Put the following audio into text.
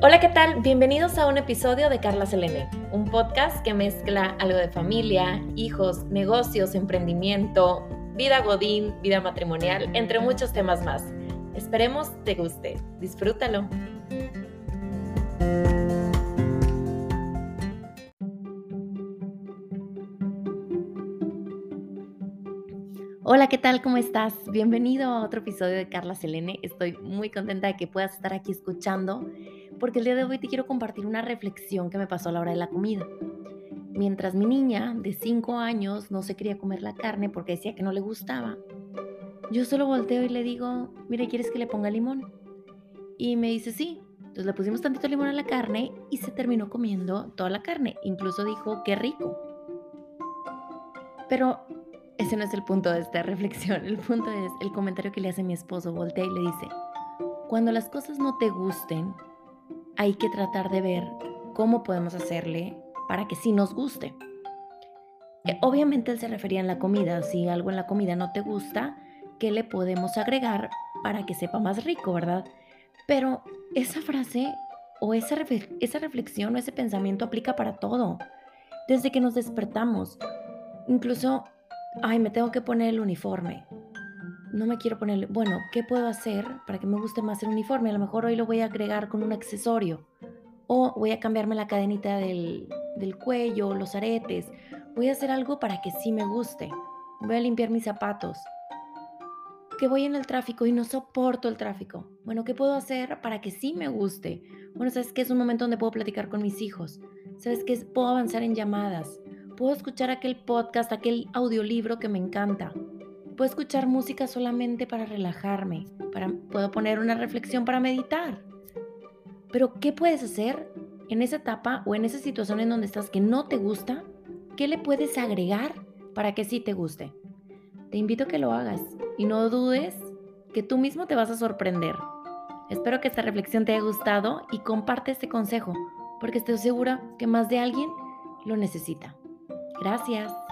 Hola, ¿qué tal? Bienvenidos a un episodio de Carla Selene, un podcast que mezcla algo de familia, hijos, negocios, emprendimiento, vida godín, vida matrimonial, entre muchos temas más. Esperemos te guste. Disfrútalo. Hola, ¿qué tal? ¿Cómo estás? Bienvenido a otro episodio de Carla Selene. Estoy muy contenta de que puedas estar aquí escuchando porque el día de hoy te quiero compartir una reflexión que me pasó a la hora de la comida. Mientras mi niña de 5 años no se quería comer la carne porque decía que no le gustaba, yo solo volteo y le digo, mire, ¿quieres que le ponga limón? Y me dice, sí. Entonces le pusimos tantito limón a la carne y se terminó comiendo toda la carne. Incluso dijo, qué rico. Pero ese no es el punto de esta reflexión. El punto es el comentario que le hace mi esposo. Voltea y le dice, cuando las cosas no te gusten, hay que tratar de ver cómo podemos hacerle para que sí nos guste. obviamente él se refería en la comida, si algo en la comida no te gusta, ¿qué le podemos agregar para que sepa más rico, verdad? Pero esa frase o esa, esa reflexión o ese pensamiento aplica para todo. Desde que nos despertamos, incluso, ay, me tengo que poner el uniforme no me quiero ponerle, bueno, ¿qué puedo hacer para que me guste más el uniforme? A lo mejor hoy lo voy a agregar con un accesorio o voy a cambiarme la cadenita del, del cuello, los aretes. Voy a hacer algo para que sí me guste. Voy a limpiar mis zapatos. Que voy en el tráfico y no soporto el tráfico. Bueno, ¿qué puedo hacer para que sí me guste? Bueno, sabes que es un momento donde puedo platicar con mis hijos. Sabes que puedo avanzar en llamadas. Puedo escuchar aquel podcast, aquel audiolibro que me encanta Puedo escuchar música solamente para relajarme, para, puedo poner una reflexión para meditar. Pero ¿qué puedes hacer en esa etapa o en esa situación en donde estás que no te gusta? ¿Qué le puedes agregar para que sí te guste? Te invito a que lo hagas y no dudes que tú mismo te vas a sorprender. Espero que esta reflexión te haya gustado y comparte este consejo, porque estoy segura que más de alguien lo necesita. Gracias.